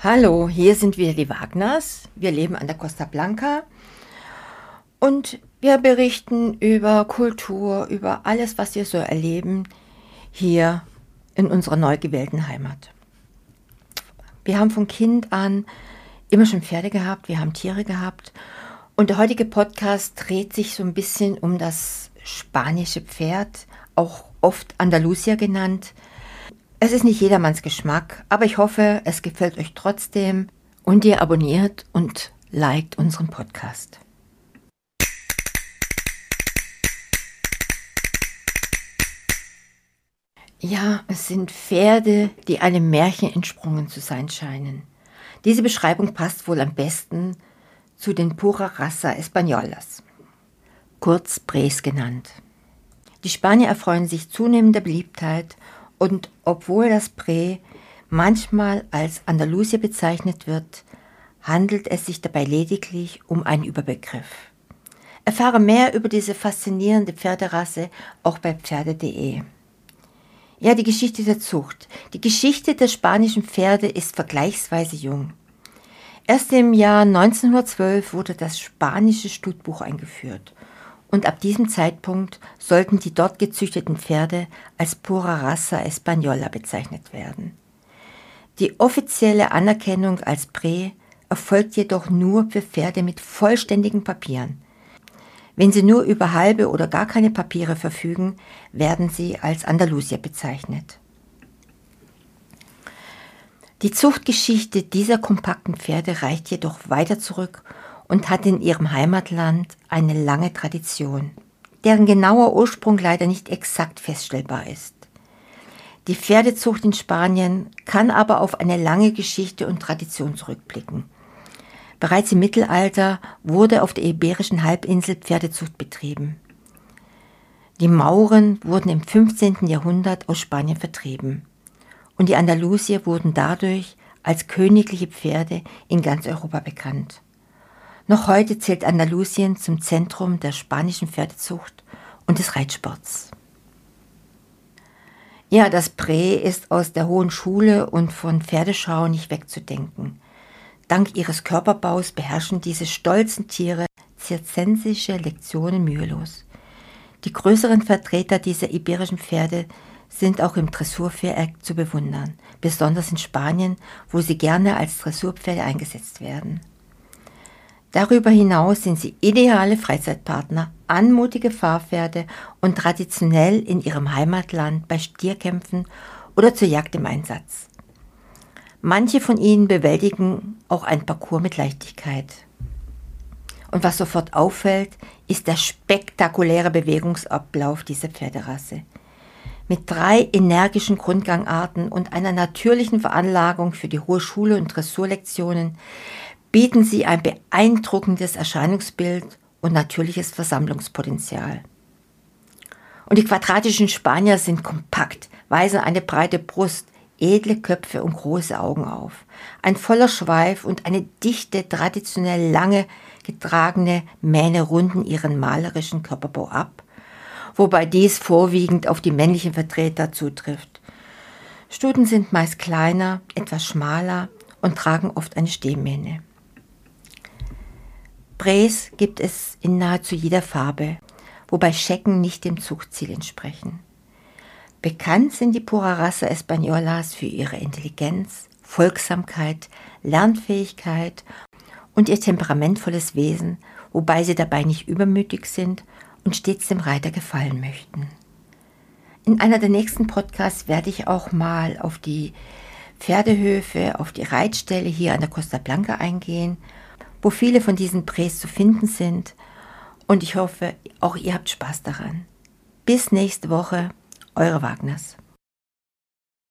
Hallo, hier sind wir die Wagners. Wir leben an der Costa Blanca und wir berichten über Kultur, über alles, was wir so erleben hier in unserer neu gewählten Heimat. Wir haben von Kind an immer schon Pferde gehabt, wir haben Tiere gehabt und der heutige Podcast dreht sich so ein bisschen um das spanische Pferd, auch oft Andalusia genannt. Es ist nicht jedermanns Geschmack, aber ich hoffe, es gefällt euch trotzdem und ihr abonniert und liked unseren Podcast. Ja, es sind Pferde, die einem Märchen entsprungen zu sein scheinen. Diese Beschreibung passt wohl am besten zu den Pura Raza Españolas, kurz Bres genannt. Die Spanier erfreuen sich zunehmender Beliebtheit und obwohl das Pré manchmal als Andalusia bezeichnet wird, handelt es sich dabei lediglich um einen Überbegriff. Erfahre mehr über diese faszinierende Pferderasse auch bei Pferde.de. Ja, die Geschichte der Zucht. Die Geschichte der spanischen Pferde ist vergleichsweise jung. Erst im Jahr 1912 wurde das spanische Stutbuch eingeführt und ab diesem Zeitpunkt sollten die dort gezüchteten Pferde als pura raza española bezeichnet werden. Die offizielle Anerkennung als Prä erfolgt jedoch nur für Pferde mit vollständigen Papieren. Wenn sie nur über halbe oder gar keine Papiere verfügen, werden sie als Andalusier bezeichnet. Die Zuchtgeschichte dieser kompakten Pferde reicht jedoch weiter zurück und hat in ihrem Heimatland eine lange Tradition, deren genauer Ursprung leider nicht exakt feststellbar ist. Die Pferdezucht in Spanien kann aber auf eine lange Geschichte und Tradition zurückblicken. Bereits im Mittelalter wurde auf der iberischen Halbinsel Pferdezucht betrieben. Die Mauren wurden im 15. Jahrhundert aus Spanien vertrieben und die Andalusier wurden dadurch als königliche Pferde in ganz Europa bekannt. Noch heute zählt Andalusien zum Zentrum der spanischen Pferdezucht und des Reitsports. Ja, das Prä ist aus der Hohen Schule und von Pferdeschau nicht wegzudenken. Dank ihres Körperbaus beherrschen diese stolzen Tiere zirzensische Lektionen mühelos. Die größeren Vertreter dieser iberischen Pferde sind auch im Dressurviereck zu bewundern, besonders in Spanien, wo sie gerne als Dressurpferde eingesetzt werden. Darüber hinaus sind sie ideale Freizeitpartner, anmutige Fahrpferde und traditionell in ihrem Heimatland bei Stierkämpfen oder zur Jagd im Einsatz. Manche von ihnen bewältigen auch ein Parcours mit Leichtigkeit. Und was sofort auffällt, ist der spektakuläre Bewegungsablauf dieser Pferderasse. Mit drei energischen Grundgangarten und einer natürlichen Veranlagung für die hohe Schule und Dressurlektionen bieten sie ein beeindruckendes Erscheinungsbild und natürliches Versammlungspotenzial. Und die quadratischen Spanier sind kompakt, weisen eine breite Brust, edle Köpfe und große Augen auf. Ein voller Schweif und eine dichte, traditionell lange getragene Mähne runden ihren malerischen Körperbau ab, wobei dies vorwiegend auf die männlichen Vertreter zutrifft. Stuten sind meist kleiner, etwas schmaler und tragen oft eine Stehmähne. Bres gibt es in nahezu jeder Farbe, wobei Schecken nicht dem Zuchtziel entsprechen. Bekannt sind die Pura Raza Españolas für ihre Intelligenz, Folgsamkeit, Lernfähigkeit und ihr temperamentvolles Wesen, wobei sie dabei nicht übermütig sind und stets dem Reiter gefallen möchten. In einer der nächsten Podcasts werde ich auch mal auf die Pferdehöfe, auf die Reitstelle hier an der Costa Blanca eingehen wo viele von diesen Prés zu finden sind. Und ich hoffe, auch ihr habt Spaß daran. Bis nächste Woche, eure Wagners.